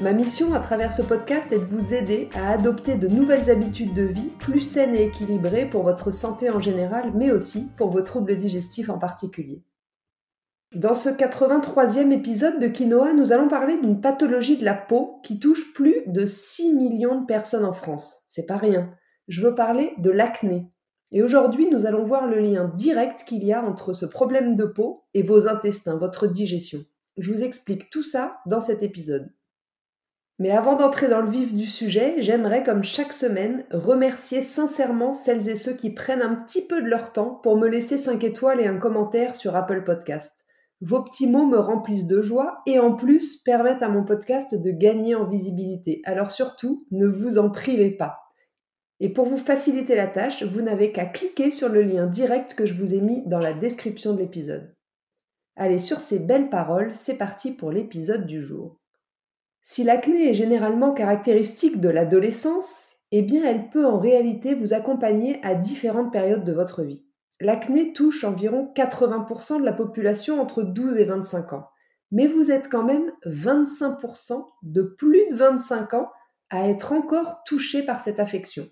Ma mission à travers ce podcast est de vous aider à adopter de nouvelles habitudes de vie plus saines et équilibrées pour votre santé en général, mais aussi pour vos troubles digestifs en particulier. Dans ce 83e épisode de Quinoa, nous allons parler d'une pathologie de la peau qui touche plus de 6 millions de personnes en France. C'est pas rien. Je veux parler de l'acné. Et aujourd'hui, nous allons voir le lien direct qu'il y a entre ce problème de peau et vos intestins, votre digestion. Je vous explique tout ça dans cet épisode. Mais avant d'entrer dans le vif du sujet, j'aimerais, comme chaque semaine, remercier sincèrement celles et ceux qui prennent un petit peu de leur temps pour me laisser 5 étoiles et un commentaire sur Apple Podcast. Vos petits mots me remplissent de joie et en plus permettent à mon podcast de gagner en visibilité. Alors surtout, ne vous en privez pas. Et pour vous faciliter la tâche, vous n'avez qu'à cliquer sur le lien direct que je vous ai mis dans la description de l'épisode. Allez, sur ces belles paroles, c'est parti pour l'épisode du jour. Si l'acné est généralement caractéristique de l'adolescence, eh bien elle peut en réalité vous accompagner à différentes périodes de votre vie. L'acné touche environ 80% de la population entre 12 et 25 ans, mais vous êtes quand même 25% de plus de 25 ans à être encore touché par cette affection.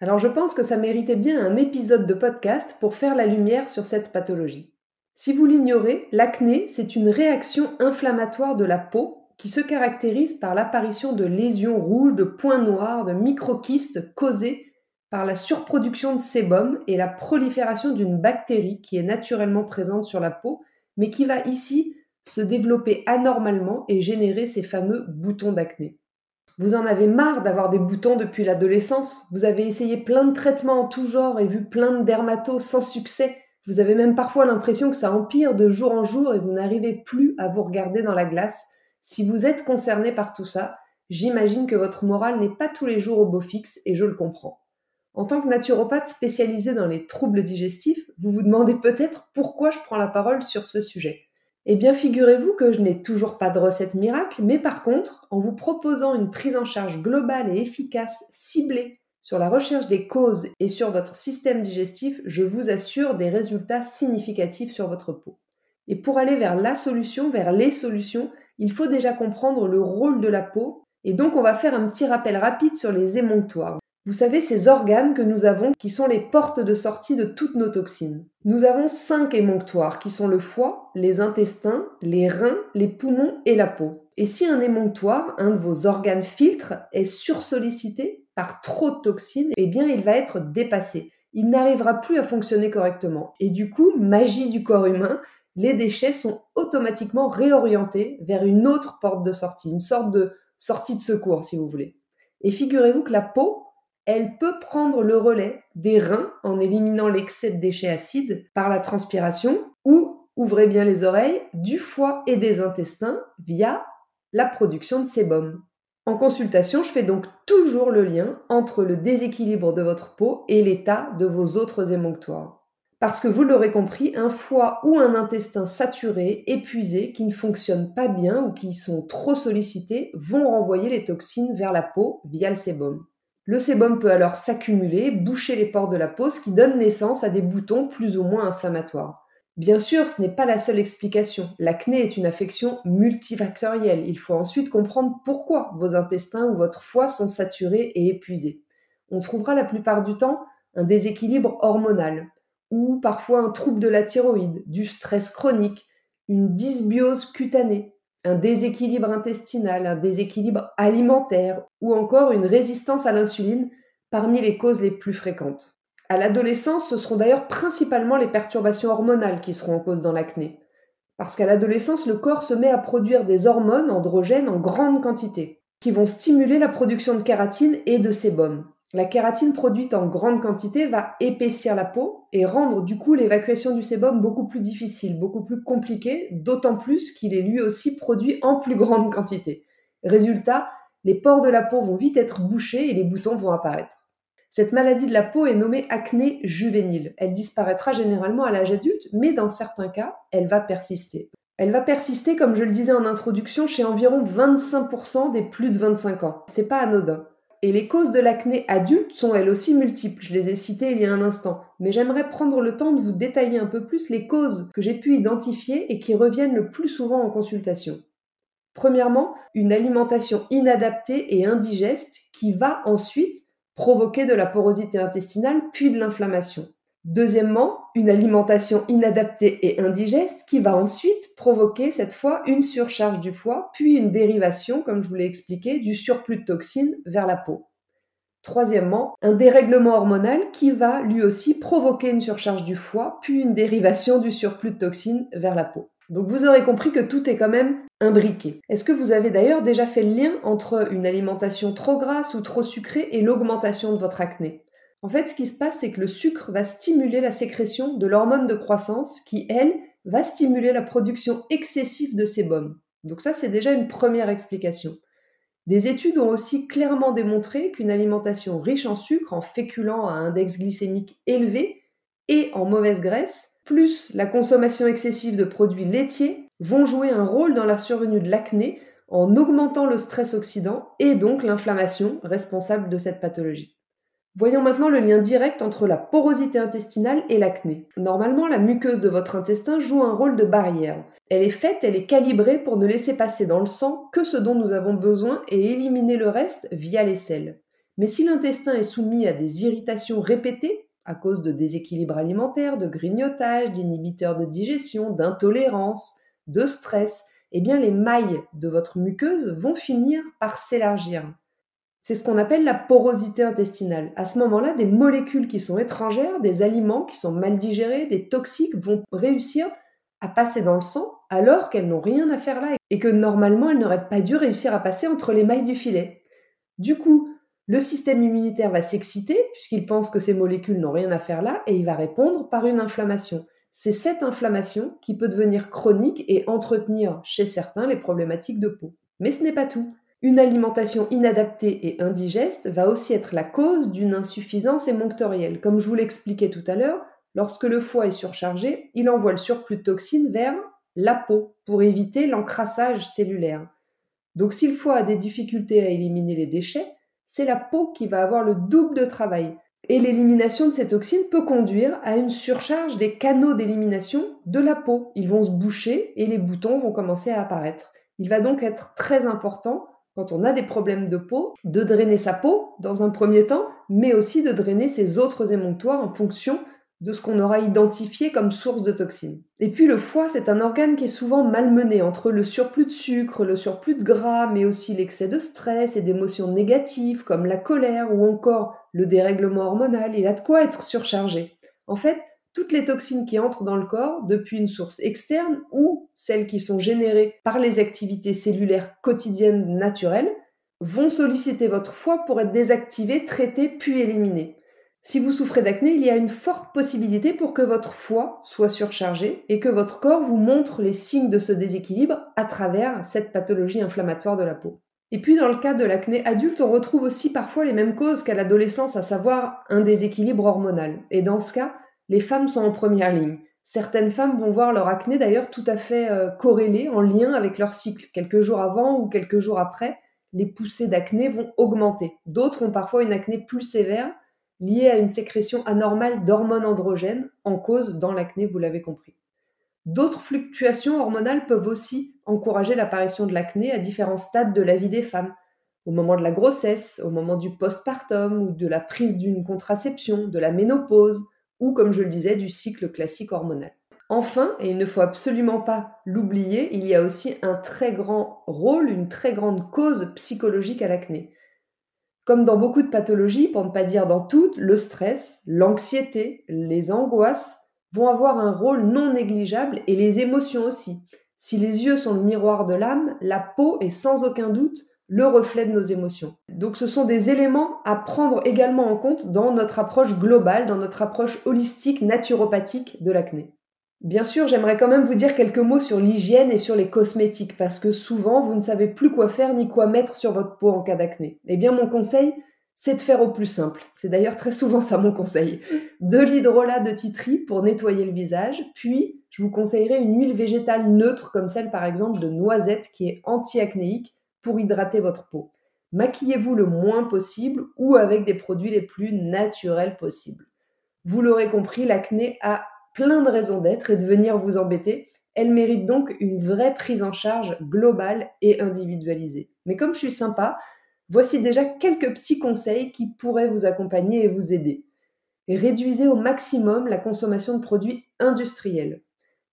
Alors je pense que ça méritait bien un épisode de podcast pour faire la lumière sur cette pathologie. Si vous l'ignorez, l'acné, c'est une réaction inflammatoire de la peau qui se caractérise par l'apparition de lésions rouges, de points noirs, de microquistes causés par la surproduction de sébum et la prolifération d'une bactérie qui est naturellement présente sur la peau, mais qui va ici se développer anormalement et générer ces fameux boutons d'acné. Vous en avez marre d'avoir des boutons depuis l'adolescence, vous avez essayé plein de traitements en tout genre et vu plein de dermatos sans succès, vous avez même parfois l'impression que ça empire de jour en jour et vous n'arrivez plus à vous regarder dans la glace si vous êtes concerné par tout ça, j'imagine que votre morale n'est pas tous les jours au beau fixe et je le comprends. En tant que naturopathe spécialisé dans les troubles digestifs, vous vous demandez peut-être pourquoi je prends la parole sur ce sujet. Eh bien, figurez-vous que je n'ai toujours pas de recette miracle, mais par contre, en vous proposant une prise en charge globale et efficace, ciblée sur la recherche des causes et sur votre système digestif, je vous assure des résultats significatifs sur votre peau. Et pour aller vers la solution, vers les solutions, il faut déjà comprendre le rôle de la peau. Et donc, on va faire un petit rappel rapide sur les émonctoires. Vous savez, ces organes que nous avons qui sont les portes de sortie de toutes nos toxines. Nous avons cinq émonctoires qui sont le foie, les intestins, les reins, les poumons et la peau. Et si un émonctoire, un de vos organes filtres, est sursollicité par trop de toxines, eh bien il va être dépassé. Il n'arrivera plus à fonctionner correctement. Et du coup, magie du corps humain, les déchets sont automatiquement réorientés vers une autre porte de sortie, une sorte de sortie de secours, si vous voulez. Et figurez-vous que la peau, elle peut prendre le relais des reins en éliminant l'excès de déchets acides par la transpiration ou, ouvrez bien les oreilles, du foie et des intestins via la production de sébum. En consultation, je fais donc toujours le lien entre le déséquilibre de votre peau et l'état de vos autres émonctoires. Parce que vous l'aurez compris, un foie ou un intestin saturé, épuisé, qui ne fonctionnent pas bien ou qui sont trop sollicités, vont renvoyer les toxines vers la peau via le sébum. Le sébum peut alors s'accumuler, boucher les pores de la peau, ce qui donne naissance à des boutons plus ou moins inflammatoires. Bien sûr, ce n'est pas la seule explication. L'acné est une affection multifactorielle. Il faut ensuite comprendre pourquoi vos intestins ou votre foie sont saturés et épuisés. On trouvera la plupart du temps un déséquilibre hormonal, ou parfois un trouble de la thyroïde, du stress chronique, une dysbiose cutanée, un déséquilibre intestinal, un déséquilibre alimentaire ou encore une résistance à l'insuline parmi les causes les plus fréquentes. À l'adolescence, ce seront d'ailleurs principalement les perturbations hormonales qui seront en cause dans l'acné. Parce qu'à l'adolescence, le corps se met à produire des hormones androgènes en grande quantité, qui vont stimuler la production de kératine et de sébum. La kératine produite en grande quantité va épaissir la peau et rendre du coup l'évacuation du sébum beaucoup plus difficile, beaucoup plus compliquée, d'autant plus qu'il est lui aussi produit en plus grande quantité. Résultat, les pores de la peau vont vite être bouchés et les boutons vont apparaître. Cette maladie de la peau est nommée acné juvénile. Elle disparaîtra généralement à l'âge adulte, mais dans certains cas, elle va persister. Elle va persister, comme je le disais en introduction, chez environ 25% des plus de 25 ans. C'est pas anodin. Et les causes de l'acné adulte sont elles aussi multiples, je les ai citées il y a un instant, mais j'aimerais prendre le temps de vous détailler un peu plus les causes que j'ai pu identifier et qui reviennent le plus souvent en consultation. Premièrement, une alimentation inadaptée et indigeste qui va ensuite provoquer de la porosité intestinale puis de l'inflammation. Deuxièmement, une alimentation inadaptée et indigeste qui va ensuite provoquer cette fois une surcharge du foie, puis une dérivation, comme je vous l'ai expliqué, du surplus de toxines vers la peau. Troisièmement, un dérèglement hormonal qui va lui aussi provoquer une surcharge du foie, puis une dérivation du surplus de toxines vers la peau. Donc vous aurez compris que tout est quand même imbriqué. Est-ce que vous avez d'ailleurs déjà fait le lien entre une alimentation trop grasse ou trop sucrée et l'augmentation de votre acné? En fait, ce qui se passe, c'est que le sucre va stimuler la sécrétion de l'hormone de croissance qui, elle, va stimuler la production excessive de sébum. Donc ça, c'est déjà une première explication. Des études ont aussi clairement démontré qu'une alimentation riche en sucre, en féculents à index glycémique élevé et en mauvaise graisse plus la consommation excessive de produits laitiers vont jouer un rôle dans la survenue de l'acné en augmentant le stress oxydant et donc l'inflammation responsable de cette pathologie. Voyons maintenant le lien direct entre la porosité intestinale et l'acné. Normalement, la muqueuse de votre intestin joue un rôle de barrière. Elle est faite, elle est calibrée pour ne laisser passer dans le sang que ce dont nous avons besoin et éliminer le reste via les selles. Mais si l'intestin est soumis à des irritations répétées, à cause de déséquilibres alimentaires, de grignotage, d'inhibiteurs de digestion, d'intolérance, de stress, eh bien les mailles de votre muqueuse vont finir par s'élargir. C'est ce qu'on appelle la porosité intestinale. À ce moment-là, des molécules qui sont étrangères, des aliments qui sont mal digérés, des toxiques vont réussir à passer dans le sang alors qu'elles n'ont rien à faire là et que normalement elles n'auraient pas dû réussir à passer entre les mailles du filet. Du coup, le système immunitaire va s'exciter puisqu'il pense que ces molécules n'ont rien à faire là et il va répondre par une inflammation. C'est cette inflammation qui peut devenir chronique et entretenir chez certains les problématiques de peau. Mais ce n'est pas tout. Une alimentation inadaptée et indigeste va aussi être la cause d'une insuffisance émonctorielle. Comme je vous l'expliquais tout à l'heure, lorsque le foie est surchargé, il envoie le surplus de toxines vers la peau pour éviter l'encrassage cellulaire. Donc si le foie a des difficultés à éliminer les déchets, c'est la peau qui va avoir le double de travail. Et l'élimination de ces toxines peut conduire à une surcharge des canaux d'élimination de la peau. Ils vont se boucher et les boutons vont commencer à apparaître. Il va donc être très important, quand on a des problèmes de peau, de drainer sa peau dans un premier temps, mais aussi de drainer ses autres émonctoires en fonction de ce qu'on aura identifié comme source de toxines. Et puis le foie, c'est un organe qui est souvent malmené entre le surplus de sucre, le surplus de gras, mais aussi l'excès de stress et d'émotions négatives comme la colère ou encore le dérèglement hormonal. Il a de quoi être surchargé. En fait, toutes les toxines qui entrent dans le corps depuis une source externe ou celles qui sont générées par les activités cellulaires quotidiennes naturelles vont solliciter votre foie pour être désactivées, traitées puis éliminées. Si vous souffrez d'acné, il y a une forte possibilité pour que votre foie soit surchargé et que votre corps vous montre les signes de ce déséquilibre à travers cette pathologie inflammatoire de la peau. Et puis dans le cas de l'acné adulte, on retrouve aussi parfois les mêmes causes qu'à l'adolescence, à savoir un déséquilibre hormonal. Et dans ce cas, les femmes sont en première ligne. Certaines femmes vont voir leur acné d'ailleurs tout à fait euh, corrélé, en lien avec leur cycle. Quelques jours avant ou quelques jours après, les poussées d'acné vont augmenter. D'autres ont parfois une acné plus sévère liée à une sécrétion anormale d'hormones androgènes en cause dans l'acné, vous l'avez compris. D'autres fluctuations hormonales peuvent aussi encourager l'apparition de l'acné à différents stades de la vie des femmes, au moment de la grossesse, au moment du postpartum ou de la prise d'une contraception, de la ménopause ou, comme je le disais, du cycle classique hormonal. Enfin, et il ne faut absolument pas l'oublier, il y a aussi un très grand rôle, une très grande cause psychologique à l'acné. Comme dans beaucoup de pathologies, pour ne pas dire dans toutes, le stress, l'anxiété, les angoisses vont avoir un rôle non négligeable et les émotions aussi. Si les yeux sont le miroir de l'âme, la peau est sans aucun doute le reflet de nos émotions. Donc ce sont des éléments à prendre également en compte dans notre approche globale, dans notre approche holistique, naturopathique de l'acné. Bien sûr, j'aimerais quand même vous dire quelques mots sur l'hygiène et sur les cosmétiques, parce que souvent, vous ne savez plus quoi faire ni quoi mettre sur votre peau en cas d'acné. Eh bien, mon conseil, c'est de faire au plus simple. C'est d'ailleurs très souvent ça mon conseil. De l'hydrolat de titri pour nettoyer le visage, puis je vous conseillerais une huile végétale neutre comme celle par exemple de noisette qui est anti-acnéique pour hydrater votre peau. Maquillez-vous le moins possible ou avec des produits les plus naturels possibles. Vous l'aurez compris, l'acné a plein de raisons d'être et de venir vous embêter. Elle mérite donc une vraie prise en charge globale et individualisée. Mais comme je suis sympa, voici déjà quelques petits conseils qui pourraient vous accompagner et vous aider. Réduisez au maximum la consommation de produits industriels.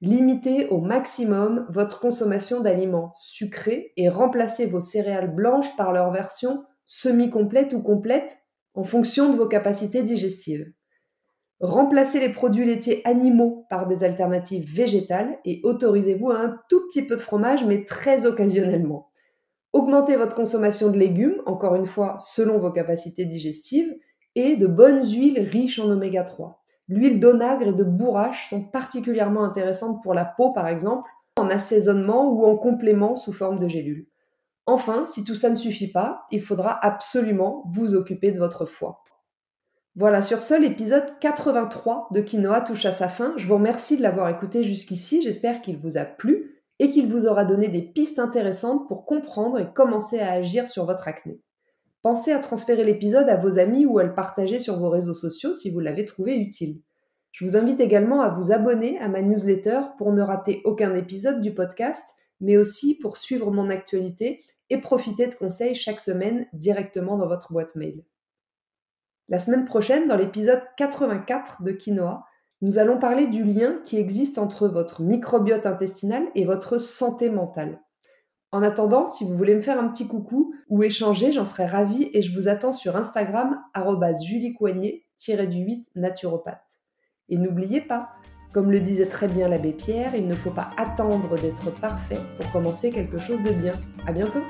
Limitez au maximum votre consommation d'aliments sucrés et remplacez vos céréales blanches par leur version semi-complète ou complète en fonction de vos capacités digestives. Remplacez les produits laitiers animaux par des alternatives végétales et autorisez-vous à un tout petit peu de fromage, mais très occasionnellement. Augmentez votre consommation de légumes, encore une fois selon vos capacités digestives, et de bonnes huiles riches en oméga 3. L'huile d'onagre et de bourrache sont particulièrement intéressantes pour la peau, par exemple, en assaisonnement ou en complément sous forme de gélules. Enfin, si tout ça ne suffit pas, il faudra absolument vous occuper de votre foie. Voilà, sur ce, l'épisode 83 de Quinoa touche à sa fin. Je vous remercie de l'avoir écouté jusqu'ici. J'espère qu'il vous a plu et qu'il vous aura donné des pistes intéressantes pour comprendre et commencer à agir sur votre acné. Pensez à transférer l'épisode à vos amis ou à le partager sur vos réseaux sociaux si vous l'avez trouvé utile. Je vous invite également à vous abonner à ma newsletter pour ne rater aucun épisode du podcast, mais aussi pour suivre mon actualité et profiter de conseils chaque semaine directement dans votre boîte mail. La semaine prochaine, dans l'épisode 84 de Quinoa, nous allons parler du lien qui existe entre votre microbiote intestinal et votre santé mentale. En attendant, si vous voulez me faire un petit coucou ou échanger, j'en serais ravie et je vous attends sur Instagram juliecoignet-du-8 naturopathe. Et n'oubliez pas, comme le disait très bien l'abbé Pierre, il ne faut pas attendre d'être parfait pour commencer quelque chose de bien. À bientôt!